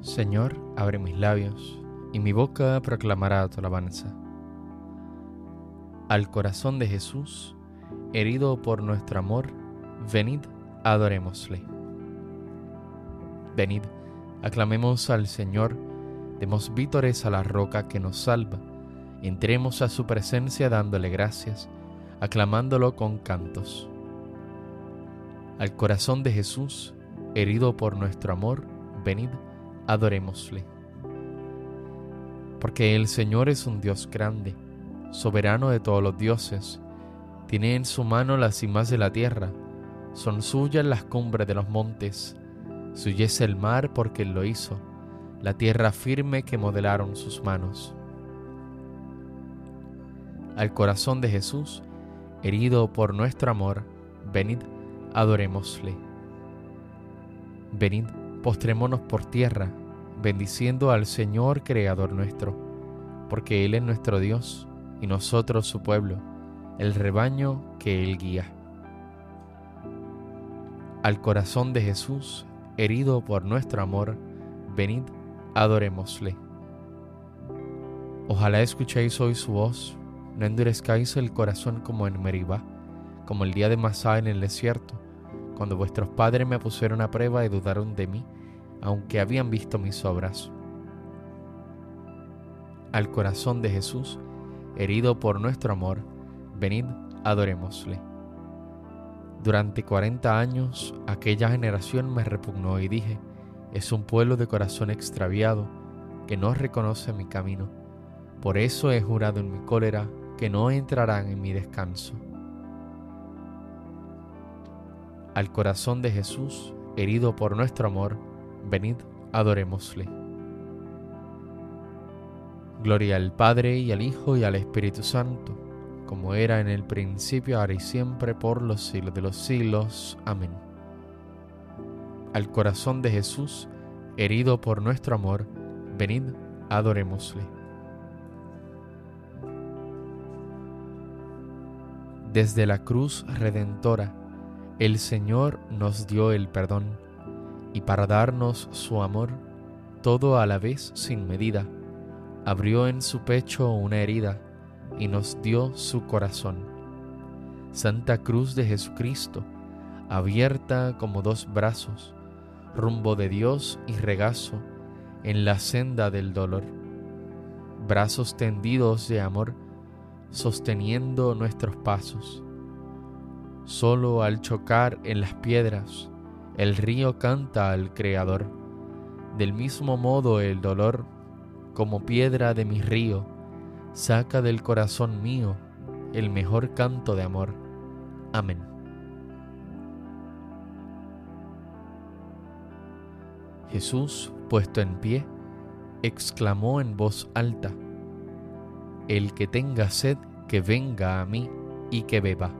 Señor, abre mis labios, y mi boca proclamará tu alabanza. Al corazón de Jesús, herido por nuestro amor, venid, adorémosle. Venid, aclamemos al Señor, demos vítores a la roca que nos salva, entremos a su presencia dándole gracias, aclamándolo con cantos. Al corazón de Jesús, herido por nuestro amor, venid, adorémosle. Porque el Señor es un Dios grande, soberano de todos los dioses, tiene en su mano las cimas de la tierra, son suyas las cumbres de los montes, suya es el mar porque Él lo hizo, la tierra firme que modelaron sus manos. Al corazón de Jesús, herido por nuestro amor, venid, adorémosle. Venid, postrémonos por tierra, bendiciendo al Señor Creador nuestro, porque Él es nuestro Dios y nosotros su pueblo, el rebaño que Él guía. Al corazón de Jesús, herido por nuestro amor, venid, adorémosle. Ojalá escuchéis hoy su voz, no endurezcáis el corazón como en Meribá, como el día de Masá en el desierto, cuando vuestros padres me pusieron a prueba y dudaron de mí, aunque habían visto mis obras. Al corazón de Jesús, herido por nuestro amor, venid, adorémosle. Durante cuarenta años aquella generación me repugnó y dije, es un pueblo de corazón extraviado que no reconoce mi camino. Por eso he jurado en mi cólera que no entrarán en mi descanso. Al corazón de Jesús, herido por nuestro amor, venid, adorémosle. Gloria al Padre y al Hijo y al Espíritu Santo, como era en el principio, ahora y siempre, por los siglos de los siglos. Amén. Al corazón de Jesús, herido por nuestro amor, venid, adorémosle. Desde la cruz redentora, el Señor nos dio el perdón y para darnos su amor, todo a la vez sin medida, abrió en su pecho una herida y nos dio su corazón. Santa Cruz de Jesucristo, abierta como dos brazos, rumbo de Dios y regazo en la senda del dolor. Brazos tendidos de amor, sosteniendo nuestros pasos. Solo al chocar en las piedras, el río canta al Creador. Del mismo modo el dolor, como piedra de mi río, saca del corazón mío el mejor canto de amor. Amén. Jesús, puesto en pie, exclamó en voz alta, El que tenga sed, que venga a mí y que beba.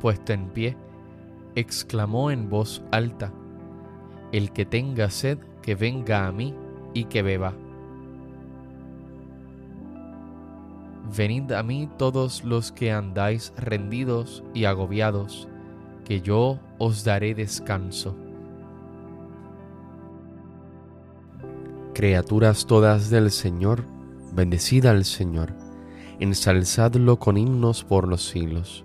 puesto en pie, exclamó en voz alta, El que tenga sed, que venga a mí y que beba. Venid a mí todos los que andáis rendidos y agobiados, que yo os daré descanso. Criaturas todas del Señor, bendecida al Señor, ensalzadlo con himnos por los siglos.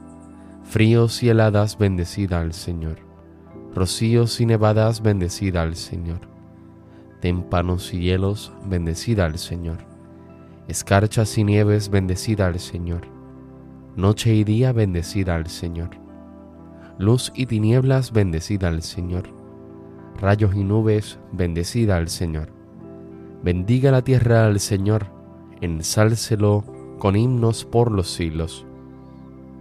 Fríos y heladas, bendecida al Señor. Rocíos y nevadas, bendecida al Señor. Témpanos y hielos, bendecida al Señor. Escarchas y nieves, bendecida al Señor. Noche y día, bendecida al Señor. Luz y tinieblas, bendecida al Señor. Rayos y nubes, bendecida al Señor Bendiga la tierra al Señor, ensálcelo con himnos por los siglos.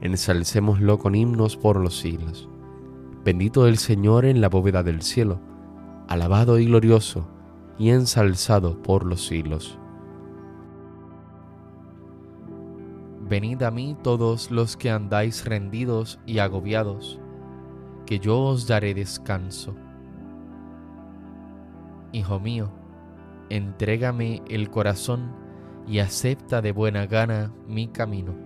ensalcémoslo con himnos por los siglos. Bendito el Señor en la bóveda del cielo, alabado y glorioso, y ensalzado por los siglos. Venid a mí todos los que andáis rendidos y agobiados, que yo os daré descanso. Hijo mío, entrégame el corazón y acepta de buena gana mi camino.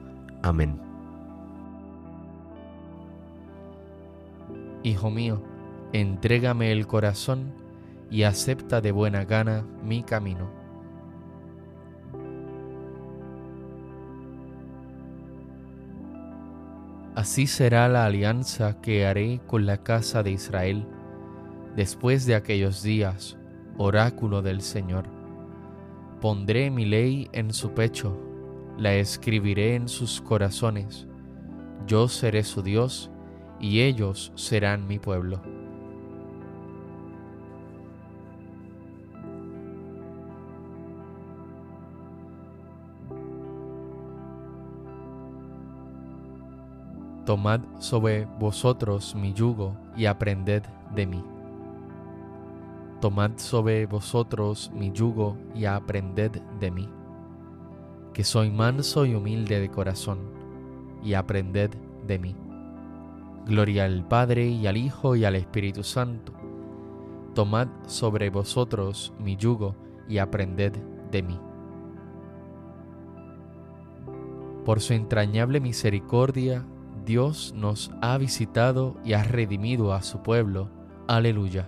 Amén. Hijo mío, entrégame el corazón y acepta de buena gana mi camino Así será la alianza que haré con la casa de Israel después de aquellos días, oráculo del Señor. Pondré mi ley en su pecho, la escribiré en sus corazones, yo seré su Dios y ellos serán mi pueblo. Tomad sobre vosotros mi yugo y aprended de mí. Tomad sobre vosotros mi yugo y aprended de mí, que soy manso y humilde de corazón, y aprended de mí. Gloria al Padre y al Hijo y al Espíritu Santo. Tomad sobre vosotros mi yugo y aprended de mí. Por su entrañable misericordia, Dios nos ha visitado y ha redimido a su pueblo. Aleluya.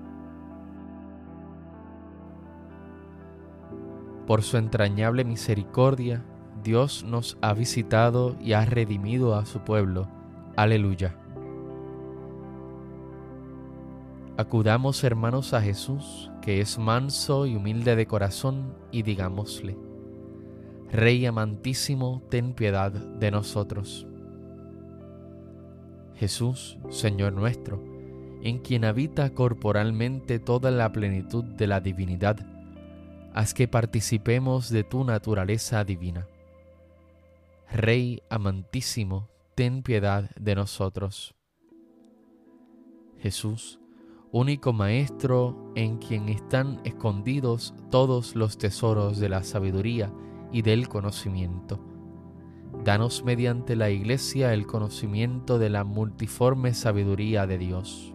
Por su entrañable misericordia, Dios nos ha visitado y ha redimido a su pueblo. Aleluya. Acudamos hermanos a Jesús, que es manso y humilde de corazón, y digámosle, Rey amantísimo, ten piedad de nosotros. Jesús, Señor nuestro, en quien habita corporalmente toda la plenitud de la divinidad, haz que participemos de tu naturaleza divina. Rey amantísimo, ten piedad de nosotros. Jesús, único Maestro en quien están escondidos todos los tesoros de la sabiduría, y del conocimiento. Danos mediante la Iglesia el conocimiento de la multiforme sabiduría de Dios.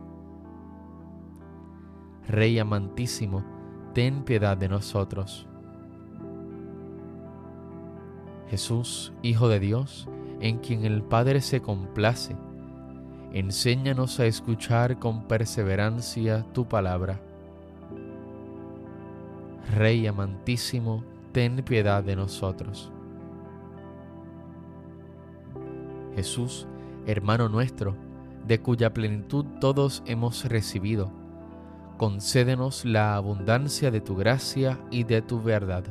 Rey amantísimo, ten piedad de nosotros. Jesús, Hijo de Dios, en quien el Padre se complace, enséñanos a escuchar con perseverancia tu palabra. Rey amantísimo, ten piedad de nosotros. Jesús, hermano nuestro, de cuya plenitud todos hemos recibido, concédenos la abundancia de tu gracia y de tu verdad.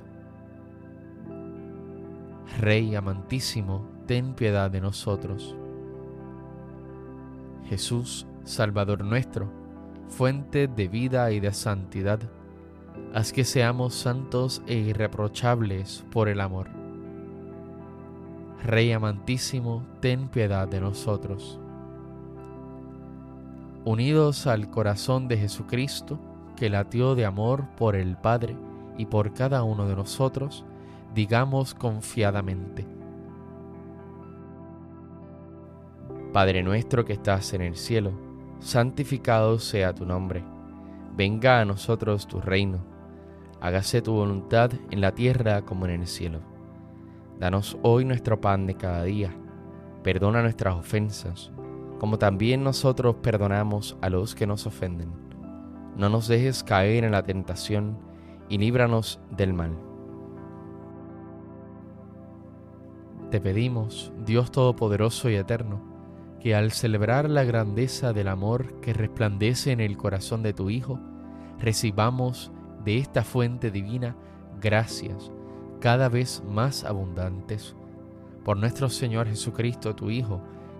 Rey amantísimo, ten piedad de nosotros. Jesús, Salvador nuestro, fuente de vida y de santidad, haz que seamos santos e irreprochables por el amor. Rey amantísimo, ten piedad de nosotros. Unidos al corazón de Jesucristo, que latió de amor por el Padre y por cada uno de nosotros, digamos confiadamente. Padre nuestro que estás en el cielo, santificado sea tu nombre. Venga a nosotros tu reino hágase tu voluntad en la tierra como en el cielo. Danos hoy nuestro pan de cada día. Perdona nuestras ofensas, como también nosotros perdonamos a los que nos ofenden. No nos dejes caer en la tentación y líbranos del mal. Te pedimos, Dios Todopoderoso y Eterno, que al celebrar la grandeza del amor que resplandece en el corazón de tu Hijo, recibamos de esta fuente divina gracias cada vez más abundantes. Por nuestro Señor Jesucristo, tu Hijo,